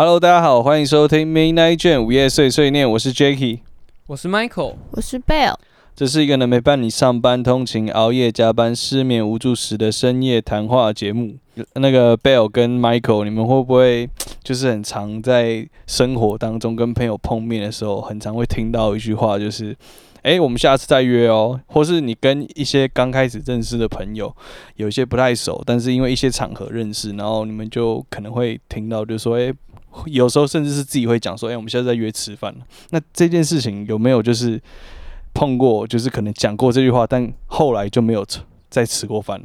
Hello，大家好，欢迎收听 Midnight Jam 午夜碎碎念，我是 Jacky，我是 Michael，我是 Bell。这是一个能陪伴你上班通勤、熬夜加班、失眠无助时的深夜谈话节目。那个 Bell 跟 Michael，你们会不会就是很常在生活当中跟朋友碰面的时候，很常会听到一句话，就是“哎，我们下次再约哦”，或是你跟一些刚开始认识的朋友，有一些不太熟，但是因为一些场合认识，然后你们就可能会听到，就说“哎”，有时候甚至是自己会讲说“哎，我们现在在约吃饭”。那这件事情有没有就是？碰过就是可能讲过这句话，但后来就没有再吃过饭，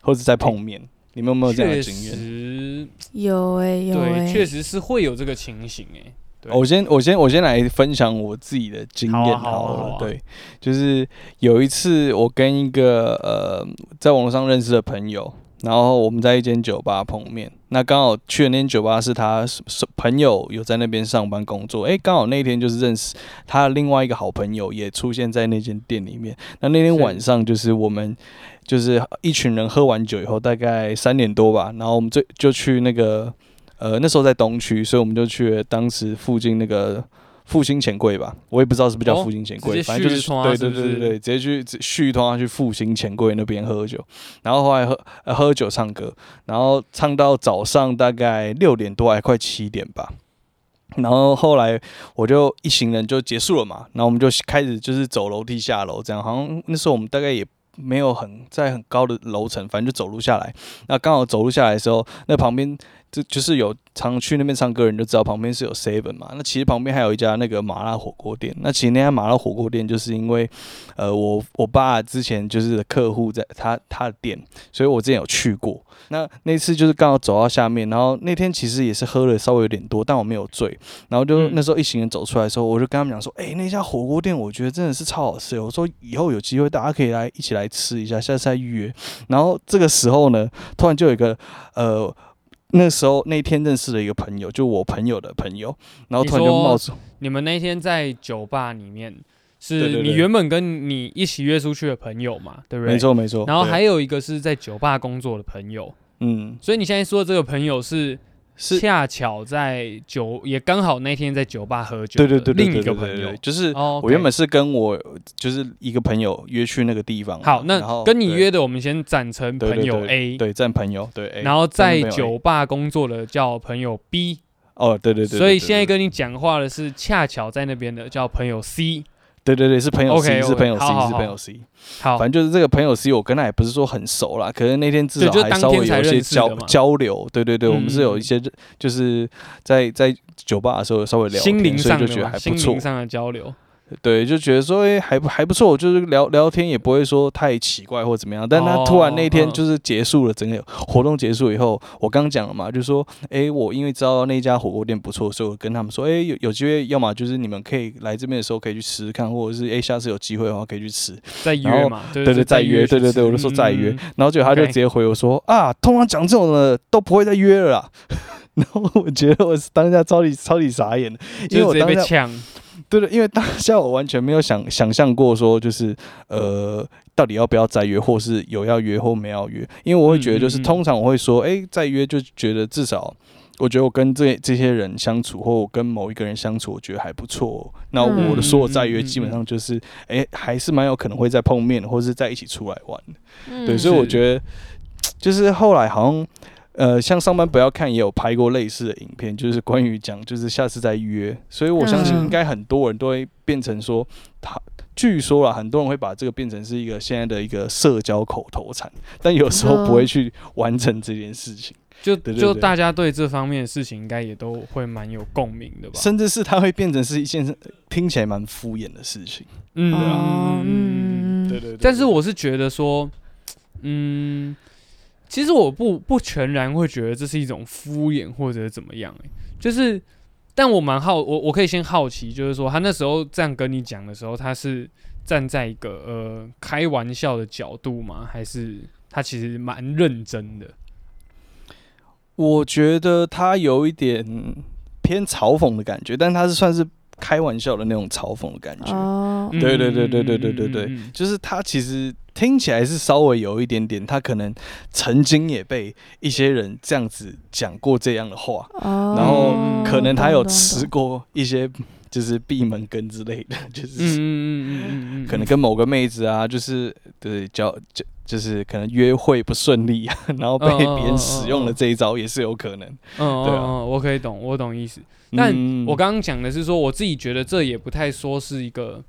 或者再碰面。你们有没有这样的经验？有哎，有对，确实是会有这个情形哎。我先我先我先来分享我自己的经验好了。对，就是有一次我跟一个呃在网络上认识的朋友。然后我们在一间酒吧碰面，那刚好去的那间酒吧是他朋友有在那边上班工作，诶，刚好那天就是认识他另外一个好朋友也出现在那间店里面。那那天晚上就是我们就是一群人喝完酒以后，大概三点多吧，然后我们就就去那个呃那时候在东区，所以我们就去当时附近那个。复兴钱柜吧，我也不知道是不是叫复兴钱柜，反正就是对对对对对，直接去续通上去复兴钱柜那边喝酒，然后后来喝喝酒唱歌，然后唱到早上大概六点多还快七点吧，然后后来我就一行人就结束了嘛，然后我们就开始就是走楼梯下楼，这样好像那时候我们大概也没有很在很高的楼层，反正就走路下来，那刚好走路下来的时候，那旁边。就就是有常去那边唱歌人就知道旁边是有 seven 嘛，那其实旁边还有一家那个麻辣火锅店。那其实那家麻辣火锅店就是因为，呃，我我爸之前就是客户在他他的店，所以我之前有去过。那那次就是刚好走到下面，然后那天其实也是喝了稍微有点多，但我没有醉。然后就那时候一行人走出来的时候，我就跟他们讲说：“哎，那家火锅店我觉得真的是超好吃。”我说：“以后有机会大家可以来一起来吃一下，下次再预约。”然后这个时候呢，突然就有一个呃。那时候那天认识了一个朋友，就我朋友的朋友，然后突然就冒出。你们那天在酒吧里面，是你原本跟你一起约出去的朋友嘛？对不对？没错没错。然后还有一个是在酒吧工作的朋友，嗯。所以你现在说的这个朋友是？是恰巧在酒，也刚好那天在酒吧喝酒。对对对另一个朋友就是我原本是跟我就是一个朋友约去那个地方。好，那跟你约的，我们先暂称朋友 A。对，暂朋友对。然后在酒吧工作的叫朋友 B。哦，对对对。所以现在跟你讲话的是恰巧在那边的叫朋友 C。对对对，是朋友 C，是朋友 C，是朋友 C。好，反正就是这个朋友 C，我跟他也不是说很熟啦，可能那天至少还稍微有一些交交流。对对对，我们是有一些就是在在酒吧的时候稍微聊，心灵上就觉得还不错，上的交流。对，就觉得说，哎，还不还不错，就是聊聊天也不会说太奇怪或怎么样。但他突然那天就是结束了整个活动结束以后，我刚讲了嘛，就说，哎，我因为知道那家火锅店不错，所以我跟他们说，哎，有有机会，要么就是你们可以来这边的时候可以去吃吃看，或者是哎，下次有机会的话可以去吃。再约嘛，对对，再约，对对对，我就说再约。然后结果他就直接回我说，啊，通常讲这种的都不会再约了。啦。然后我觉得我当下超级超级傻眼，因为我当下。对的，因为当下我完全没有想想象过说，就是呃，到底要不要再约，或是有要约或没要约。因为我会觉得，就是通常我会说，哎，再约就觉得至少，我觉得我跟这这些人相处，或我跟某一个人相处，我觉得还不错。那我的所有再约，基本上就是，哎，还是蛮有可能会再碰面，或是在一起出来玩的。对，所以我觉得，就是后来好像。呃，像上班不要看也有拍过类似的影片，就是关于讲，就是下次再约。所以我相信应该很多人都会变成说，他据说啊，很多人会把这个变成是一个现在的一个社交口头禅，但有时候不会去完成这件事情。就就大家对这方面的事情，应该也都会蛮有共鸣的吧？甚至是它会变成是一件听起来蛮敷衍的事情。嗯嗯，对对对。但是我是觉得说，嗯。其实我不不全然会觉得这是一种敷衍或者怎么样，哎，就是，但我蛮好，我我可以先好奇，就是说他那时候这样跟你讲的时候，他是站在一个呃开玩笑的角度吗？还是他其实蛮认真的？我觉得他有一点偏嘲讽的感觉，但他是算是开玩笑的那种嘲讽的感觉。哦，对对对对对对对对，就是他其实听起来是稍微有一点点，他可能曾经也被一些人这样子讲过这样的话，然后可能他有吃过一些。就是闭门羹之类的，就是嗯嗯嗯嗯可能跟某个妹子啊，就是对交就就是可能约会不顺利啊，然后被别人使用了这一招也是有可能。嗯，对啊，我可以懂，我懂意思。但我刚刚讲的是说，我自己觉得这也不太说是一个，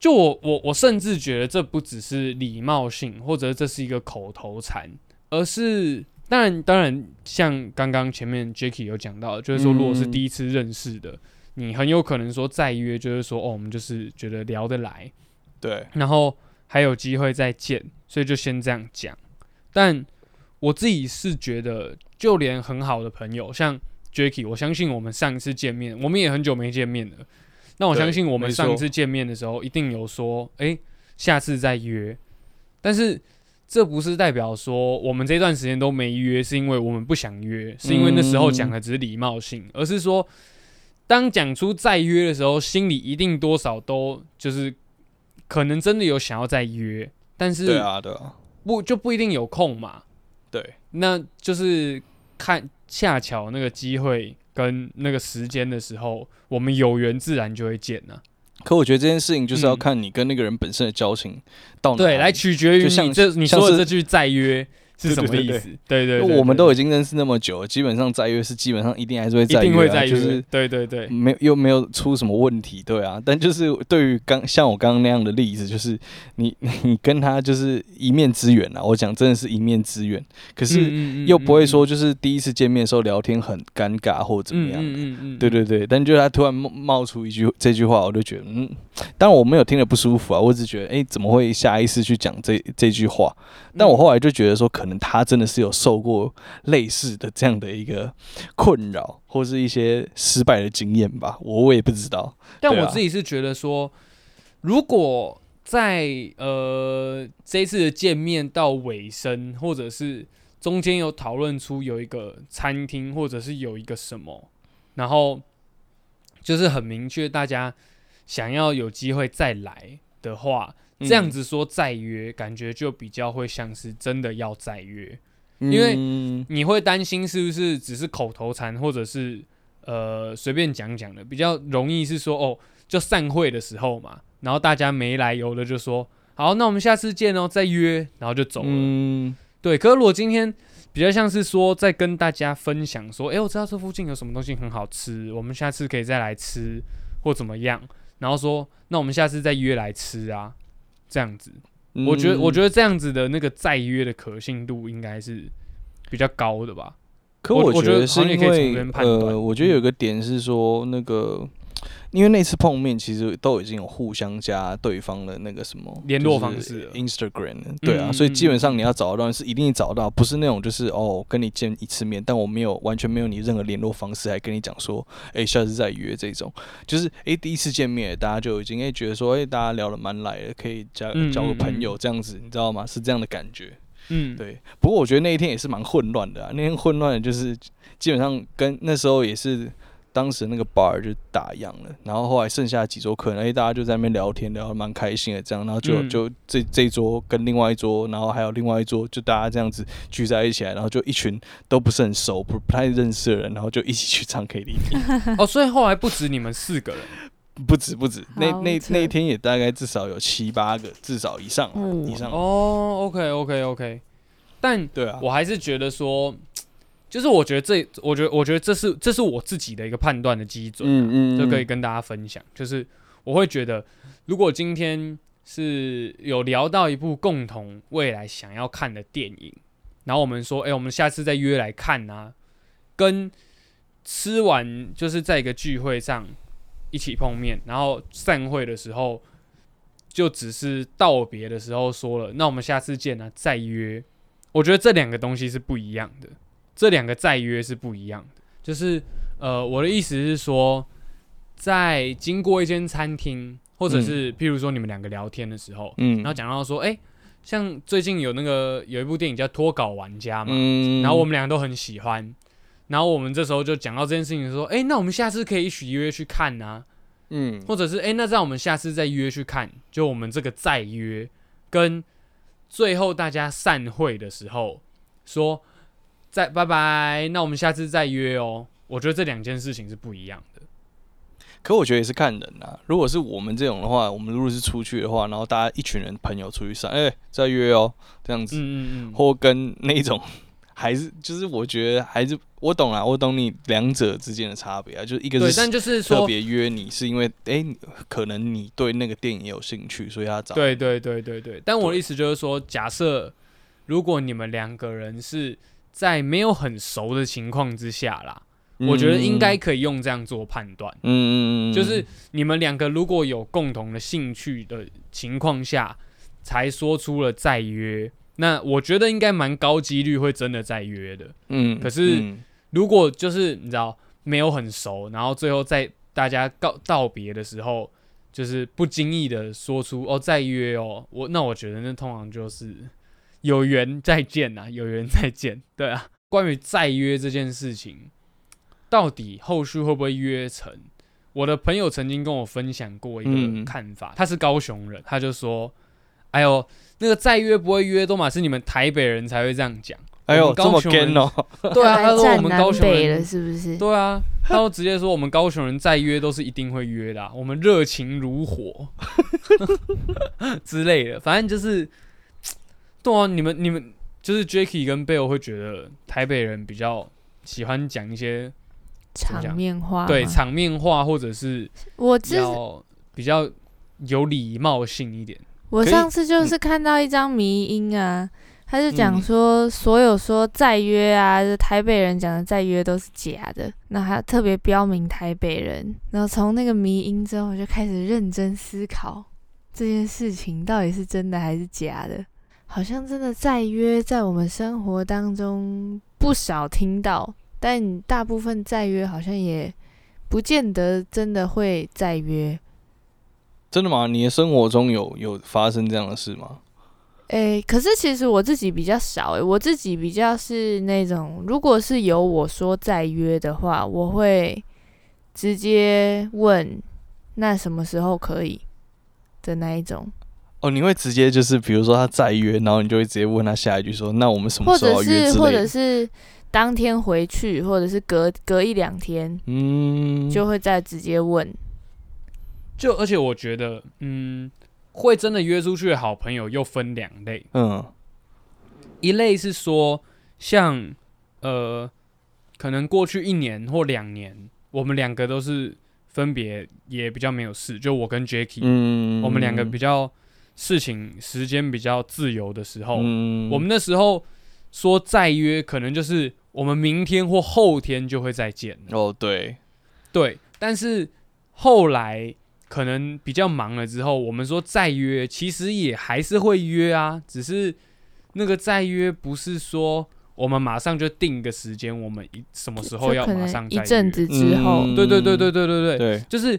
就我我我甚至觉得这不只是礼貌性，或者这是一个口头禅，而是当然当然像刚刚前面 Jacky 有讲到，就是说如果是第一次认识的。你很有可能说再约，就是说哦，我们就是觉得聊得来，对，然后还有机会再见，所以就先这样讲。但我自己是觉得，就连很好的朋友，像 Jacky，我相信我们上一次见面，我们也很久没见面了。那我相信我们上一次见面的时候，一定有说，哎，下次再约。但是这不是代表说我们这段时间都没约，是因为我们不想约，是因为那时候讲的只是礼貌性，而是说。当讲出再约的时候，心里一定多少都就是可能真的有想要再约，但是对啊，对啊，不就不一定有空嘛？对，那就是看恰巧那个机会跟那个时间的时候，我们有缘自然就会见呢。可我觉得这件事情就是要看你跟那个人本身的交情到哪，对，来取决于你这你说的这句再约。是什么意思？对对，我们都已经认识那么久，基本上再约是基本上一定还是会再约，就是对对对，没又没有出什么问题，对啊。但就是对于刚像我刚刚那样的例子，就是你 你跟他就是一面之缘啊，我讲真的是一面之缘，可是又不会说就是第一次见面的时候聊天很尴尬或怎么样的，对对对。但就是他突然冒冒出一句这句话，我就觉得嗯，当然我没有听得不舒服啊，我只觉得哎怎么会下意识去讲这这句话？但我后来就觉得说可能。他真的是有受过类似的这样的一个困扰，或是一些失败的经验吧，我我也不知道。但我自己是觉得说，如果在呃这一次的见面到尾声，或者是中间有讨论出有一个餐厅，或者是有一个什么，然后就是很明确大家想要有机会再来的话。这样子说再约，感觉就比较会像是真的要再约，因为你会担心是不是只是口头禅，或者是呃随便讲讲的，比较容易是说哦，就散会的时候嘛，然后大家没来由的就说好，那我们下次见哦，再约，然后就走了。对，可是如果今天比较像是说在跟大家分享说，哎，我知道这附近有什么东西很好吃，我们下次可以再来吃或怎么样，然后说那我们下次再约来吃啊。这样子，我觉得，我觉得这样子的那个再约的可信度应该是比较高的吧。可我觉得是因为，呃，我觉得有个点是说那个。因为那次碰面，其实都已经有互相加对方的那个什么联络方式，Instagram，对啊，所以基本上你要找到是一定找到，不是那种就是哦跟你见一次面，但我没有完全没有你任何联络方式，还跟你讲说，哎，下次再约这种，就是哎第一次见面，大家就已经哎觉得说，哎大家聊得蛮来的，可以交交个朋友这样子，你知道吗？是这样的感觉，嗯，对。不过我觉得那一天也是蛮混乱的，那天混乱的就是基本上跟那时候也是。当时那个 bar 就打烊了，然后后来剩下几桌客人，哎，大家就在那边聊天，聊得蛮开心的，这样，然后就就这这桌跟另外一桌，然后还有另外一桌，就大家这样子聚在一起来，然后就一群都不是很熟、不不太认识的人，然后就一起去唱 KTV。哦，所以后来不止你们四个人，不止不止，那那那一天也大概至少有七八个，至少以上以上。哦，OK OK OK，但对啊，我还是觉得说。就是我觉得这，我觉得我觉得这是这是我自己的一个判断的基准，嗯嗯，就可以跟大家分享。就是我会觉得，如果今天是有聊到一部共同未来想要看的电影，然后我们说，哎，我们下次再约来看啊，跟吃完就是在一个聚会上一起碰面，然后散会的时候就只是道别的时候说了，那我们下次见啊，再约。我觉得这两个东西是不一样的。这两个再约是不一样的，就是呃，我的意思是说，在经过一间餐厅，或者是譬如说你们两个聊天的时候，嗯，然后讲到说，哎，像最近有那个有一部电影叫《脱稿玩家》嘛，嗯，然后我们两个都很喜欢，然后我们这时候就讲到这件事情，说，哎，那我们下次可以一起约去看呐，嗯，或者是，哎，那让我们下次再约去看，就我们这个再约，跟最后大家散会的时候说，再拜拜，那我们下次再约哦。我觉得这两件事情是不一样的。可我觉得也是看人啊。如果是我们这种的话，我们如果是出去的话，然后大家一群人朋友出去散，哎，再约哦，这样子。嗯嗯嗯。或跟那种，还是就是我觉得还是我懂啊，我懂你两者之间的差别啊。就是一个是，但就是说特别约你是因为，哎，可能你对那个电影有兴趣，所以他找。对对对对对。但我的意思就是说，假设如果你们两个人是在没有很熟的情况之下啦。我觉得应该可以用这样做判断，嗯嗯嗯，就是你们两个如果有共同的兴趣的情况下，才说出了再约，那我觉得应该蛮高几率会真的再约的，嗯。可是如果就是你知道没有很熟，然后最后在大家告道别的时候，就是不经意的说出哦再约哦，我那我觉得那通常就是有缘再见呐，有缘再见，对啊。关于再约这件事情。到底后续会不会约成？我的朋友曾经跟我分享过一个看法，他是高雄人，他就说：“哎呦，那个再约不会约，都嘛是你们台北人才会这样讲。”哎呦，高雄人哦！对啊，他说我们高雄人是不是？对啊，他说直接说我们高雄人再约都是一定会约的，我们热情如火 之类的，反正就是，对啊，你们你们就是 Jacky 跟 Bill 会觉得台北人比较喜欢讲一些。场面话对场面话，或者是我比较比较有礼貌性一点。我上次就是看到一张迷音啊，他就讲说，所有说再约啊，台北人讲的再约都是假的。那还特别标明台北人。然后从那个迷音之后，我就开始认真思考这件事情到底是真的还是假的。好像真的再约，在我们生活当中不少听到。但大部分再约好像也不见得真的会再约，真的吗？你的生活中有有发生这样的事吗？诶，可是其实我自己比较少诶，我自己比较是那种，如果是由我说再约的话，我会直接问那什么时候可以的那一种。哦，你会直接就是，比如说他再约，然后你就会直接问他下一句说，那我们什么时候约或者是。当天回去，或者是隔隔一两天，嗯，就会再直接问。就而且我觉得，嗯，会真的约出去的好朋友又分两类，嗯，一类是说，像呃，可能过去一年或两年，我们两个都是分别也比较没有事，就我跟 Jacky，嗯，我们两个比较事情时间比较自由的时候，嗯，我们那时候说再约，可能就是。我们明天或后天就会再见。哦，对，对，但是后来可能比较忙了之后，我们说再约，其实也还是会约啊，只是那个再约不是说我们马上就定个时间，我们一什么时候要马上一阵子之后，对对对对对对。对，就是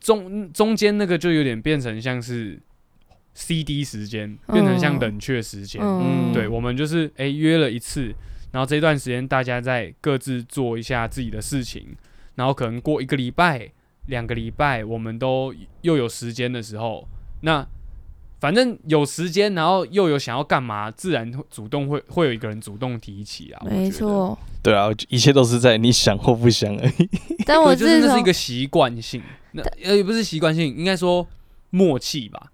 中中间那个就有点变成像是 C D 时间，变成像冷却时间，嗯，对，我们就是哎约了一次。然后这段时间大家在各自做一下自己的事情，然后可能过一个礼拜、两个礼拜，我们都又有时间的时候，那反正有时间，然后又有想要干嘛，自然主动会会有一个人主动提起啊。没错，对啊，一切都是在你想或不想而已。但我就是那是一个习惯性，那呃也不是习惯性，应该说默契吧。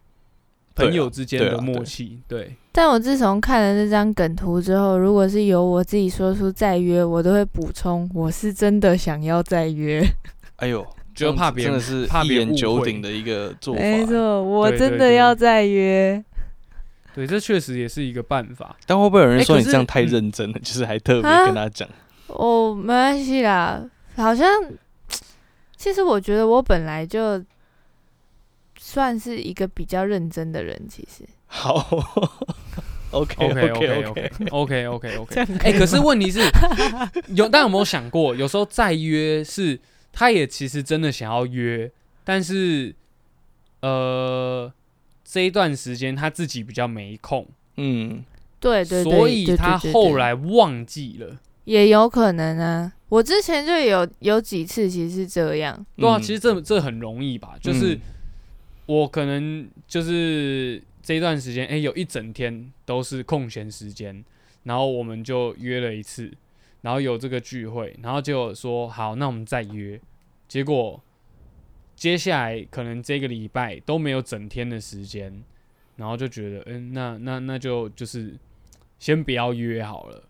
朋友之间的默契，对。但我自从看了那张梗图之后，如果是由我自己说出再约，我都会补充我是真的想要再约。哎呦，就怕别人是怕一言九鼎的一个做法。没错，我真的要再约。对，这确实也是一个办法。但会不会有人说你这样太认真了？就是还特别跟他讲。哦，没关系啦。好像其实我觉得我本来就。算是一个比较认真的人，其实。好，OK OK OK OK OK OK OK。哎，可是问题是，有大家有没有想过，有时候再约是，他也其实真的想要约，但是，呃，这一段时间他自己比较没空，嗯，对对，所以他后来忘记了，也有可能啊。我之前就有有几次其实是这样，对啊，其实这这很容易吧，就是我可能就是这段时间，哎，有一整天都是空闲时间，然后我们就约了一次，然后有这个聚会，然后就说好，那我们再约，结果接下来可能这个礼拜都没有整天的时间，然后就觉得，嗯，那那那就就是先不要约好了。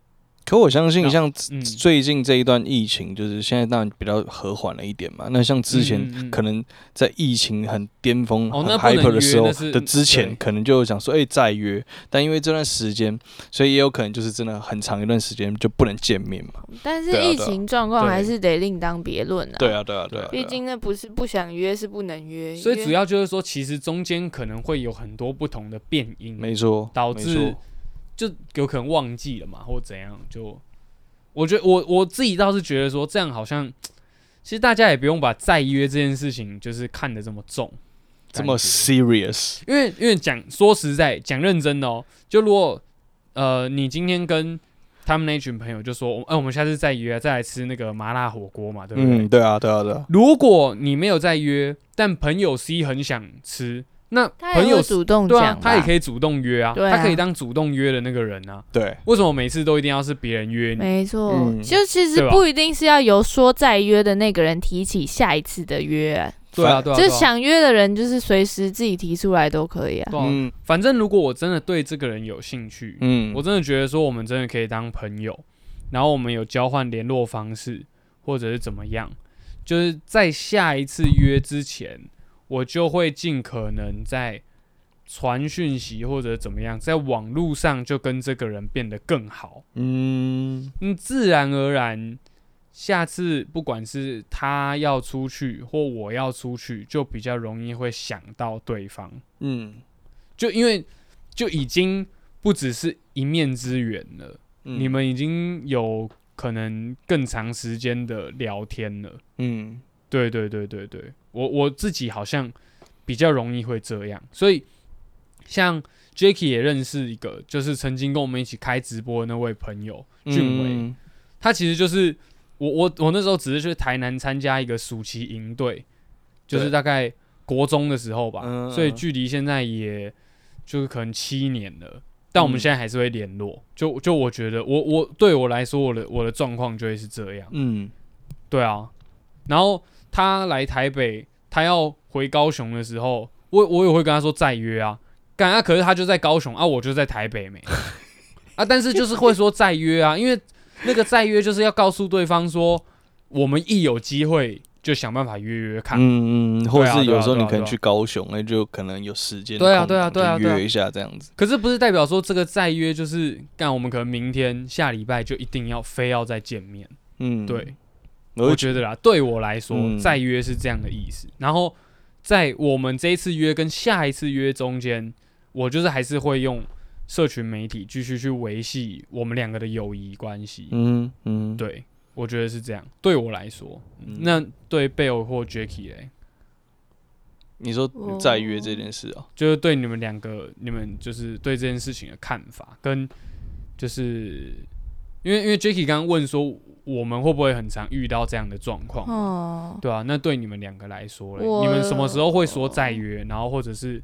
可我相信，像最近这一段疫情，就是现在当然比较和缓了一点嘛。那像之前可能在疫情很巅峰、很 hyper 的时候的之前，可能就想说，哎，再约。但因为这段时间，所以也有可能就是真的很长一段时间就不能见面嘛。但是疫情状况还是得另当别论啊。对啊，对啊，对啊。毕竟那不是不想约，是不能约。所以主要就是说，其实中间可能会有很多不同的变因，没错，导致。就有可能忘记了嘛，或怎样？就我觉得我我自己倒是觉得说，这样好像其实大家也不用把再约这件事情就是看得这么重，这么 serious。因为因为讲说实在讲认真的哦，就如果呃你今天跟他们那群朋友就说，哎，我们下次再约，再来吃那个麻辣火锅嘛，对不对？嗯，对啊，对啊，对啊。如果你没有再约，但朋友 C 很想吃。那朋友主动对啊，他也可以主动约啊，他可以当主动约的那个人啊。对，为什么每次都一定要是别人约你？没错，就其实不一定是要由说再约的那个人提起下一次的约。对啊，对啊，就想约的人就是随时自己提出来都可以啊。嗯，反正如果我真的对这个人有兴趣，嗯，我真的觉得说我们真的可以当朋友，然后我们有交换联络方式或者是怎么样，就是在下一次约之前。我就会尽可能在传讯息或者怎么样，在网络上就跟这个人变得更好。嗯，嗯，自然而然，下次不管是他要出去或我要出去，就比较容易会想到对方。嗯，就因为就已经不只是一面之缘了，你们已经有可能更长时间的聊天了。嗯。对对对对对，我我自己好像比较容易会这样，所以像 Jacky 也认识一个，就是曾经跟我们一起开直播的那位朋友俊伟，他其实就是我我我那时候只是去台南参加一个暑期营队，就是大概国中的时候吧，所以距离现在也就是可能七年了，但我们现在还是会联络，就就我觉得我我对我来说我的我的状况就会是这样，嗯，对啊，然后。他来台北，他要回高雄的时候，我我也会跟他说再约啊，干啊！可是他就在高雄啊，我就在台北没啊，但是就是会说再约啊，因为那个再约就是要告诉对方说，我们一有机会就想办法约约看，嗯嗯，或者是有时候你可能去高雄，那就可能有时间，对啊对啊对啊，约一下这样子。可是不是代表说这个再约就是干，我们可能明天下礼拜就一定要非要再见面，嗯，对。我觉得啦，对我来说，再约是这样的意思。然后在我们这一次约跟下一次约中间，我就是还是会用社群媒体继续去维系我们两个的友谊关系。嗯嗯，对，我觉得是这样。对我来说，那对贝尔或 Jacky 嘞？你说再约这件事啊，就是对你们两个，你们就是对这件事情的看法，跟就是因为因为 Jacky 刚刚问说。我们会不会很常遇到这样的状况？哦，对啊，那对你们两个来说，你们什么时候会说再约？然后或者是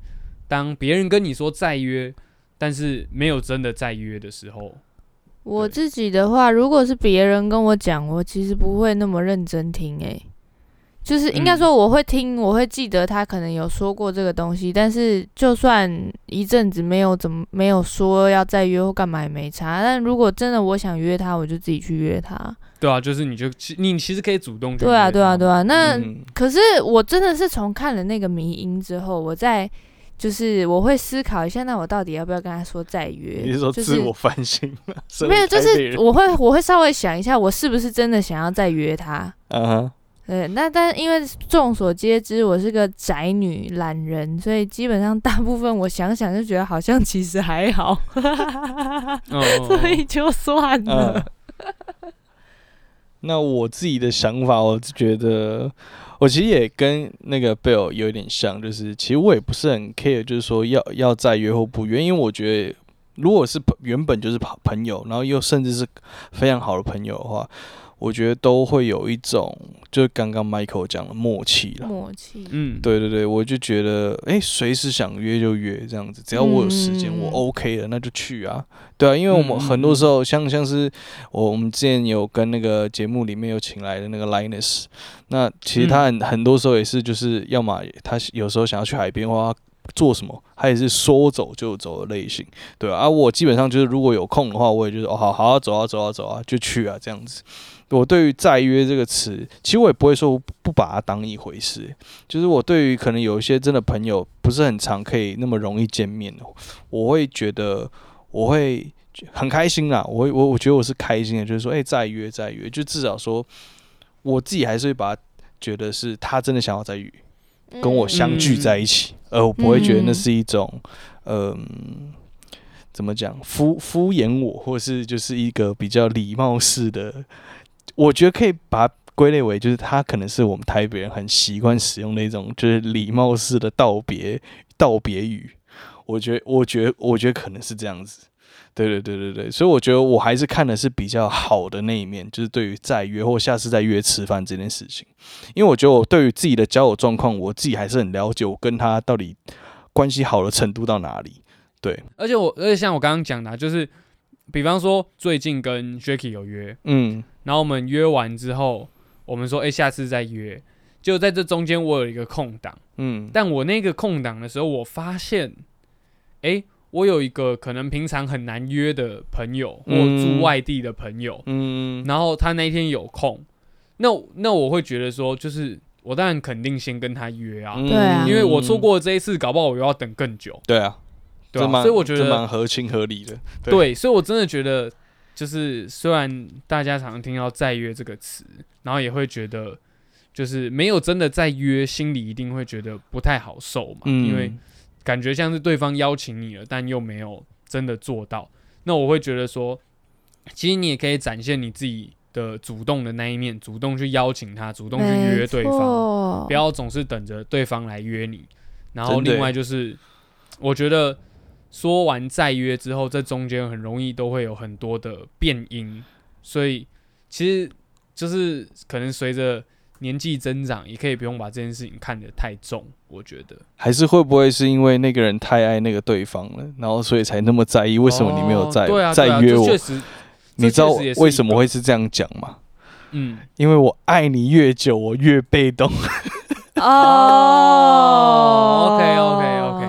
当别人跟你说再约，但是没有真的再约的时候，我自己的话，如果是别人跟我讲，我其实不会那么认真听。诶。就是应该说，我会听，我会记得他可能有说过这个东西，但是就算一阵子没有怎么没有说要再约或干嘛也没差。但如果真的我想约他，我就自己去约他。对啊，就是你就你其实可以主动。对啊，对啊，对啊。那可是我真的是从看了那个迷音之后，我在就是我会思考一下，那我到底要不要跟他说再约？你是说自我反省吗？没有，就是我会我会稍微想一下，我是不是真的想要再约他？嗯。对，那但因为众所皆知，我是个宅女懒人，所以基本上大部分我想想就觉得好像其实还好，所以就算了。那我自己的想法，我觉得我其实也跟那个 Bill 有点像，就是其实我也不是很 care，就是说要要再约或不约，因为我觉得如果是原本就是朋朋友，然后又甚至是非常好的朋友的话。我觉得都会有一种，就是刚刚 Michael 讲的默契了。默契，嗯，对对对，我就觉得，哎，随时想约就约这样子，只要我有时间，我 OK 了，那就去啊。对啊，因为我们很多时候，像像是我我们之前有跟那个节目里面有请来的那个 Linus，那其实他很很多时候也是，就是要么他有时候想要去海边或做什么，他也是说走就走的类型，对啊。我基本上就是如果有空的话，我也就是哦，好好走啊走啊走啊，就去啊这样子。我对于“再约”这个词，其实我也不会说不把它当一回事。就是我对于可能有一些真的朋友不是很常可以那么容易见面的，我会觉得我会很开心啦。我我我觉得我是开心的，就是说，哎，再约再约，就至少说我自己还是会把它觉得是他真的想要再约，跟我相聚在一起，而我不会觉得那是一种嗯，怎么讲敷敷衍我，或是就是一个比较礼貌式的。我觉得可以把归类为，就是他可能是我们台北人很习惯使用的一种，就是礼貌式的道别道别语。我觉得，我觉得，我觉得可能是这样子。对对对对对，所以我觉得我还是看的是比较好的那一面，就是对于再约或下次再约吃饭这件事情。因为我觉得我对于自己的交友状况，我自己还是很了解，我跟他到底关系好的程度到哪里。对，而且我，而且像我刚刚讲的，就是。比方说，最近跟 Jacky 有约，嗯，然后我们约完之后，我们说，哎，下次再约。就在这中间，我有一个空档，嗯，但我那个空档的时候，我发现，哎，我有一个可能平常很难约的朋友，或住外地的朋友，嗯，然后他那天有空，那那我会觉得说，就是我当然肯定先跟他约啊，对啊，因为我错过这一次，搞不好我又要等更久，对啊。对，所以我觉得蛮合情合理的。对，所以我真的觉得，就是虽然大家常常听到“再约”这个词，然后也会觉得，就是没有真的再约，心里一定会觉得不太好受嘛。嗯。因为感觉像是对方邀请你了，但又没有真的做到。那我会觉得说，其实你也可以展现你自己的主动的那一面，主动去邀请他，主动去约对方，不要总是等着对方来约你。然后另外就是，我觉得。说完再约之后，这中间很容易都会有很多的变音，所以其实就是可能随着年纪增长，也可以不用把这件事情看得太重。我觉得还是会不会是因为那个人太爱那个对方了，然后所以才那么在意？为什么你没有再再约我？确实，你知道为什么会是这样讲吗？嗯，因为我爱你越久，我越被动。哦，OK OK OK，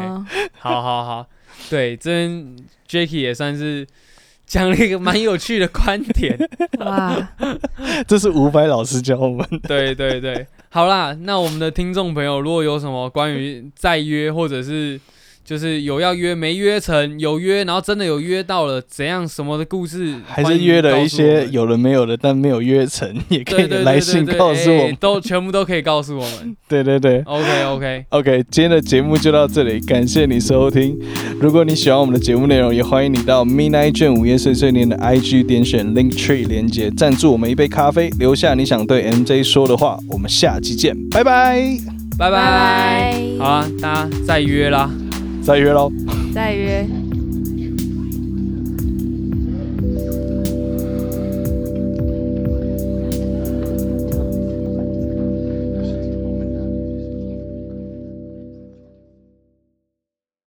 好好好。对，真 Jacky 也算是讲了一个蛮有趣的观点。哇，这是伍佰老师教我们。对对对，好啦，那我们的听众朋友，如果有什么关于再约或者是。就是有要约没约成，有约然后真的有约到了，怎样什么的故事？还是约了一些有了没有的，但没有约成，也可以来信告诉我们，都全部都可以告诉我们。对对对，OK OK OK，今天的节目就到这里，感谢你收听。如果你喜欢我们的节目内容，也欢迎你到 Midnight 卷午夜碎碎念的 IG 点选 Link Tree 连接，赞助我们一杯咖啡，留下你想对 MJ 说的话。我们下期见，拜拜拜拜，好啊，大家再约啦。再约喽！再约。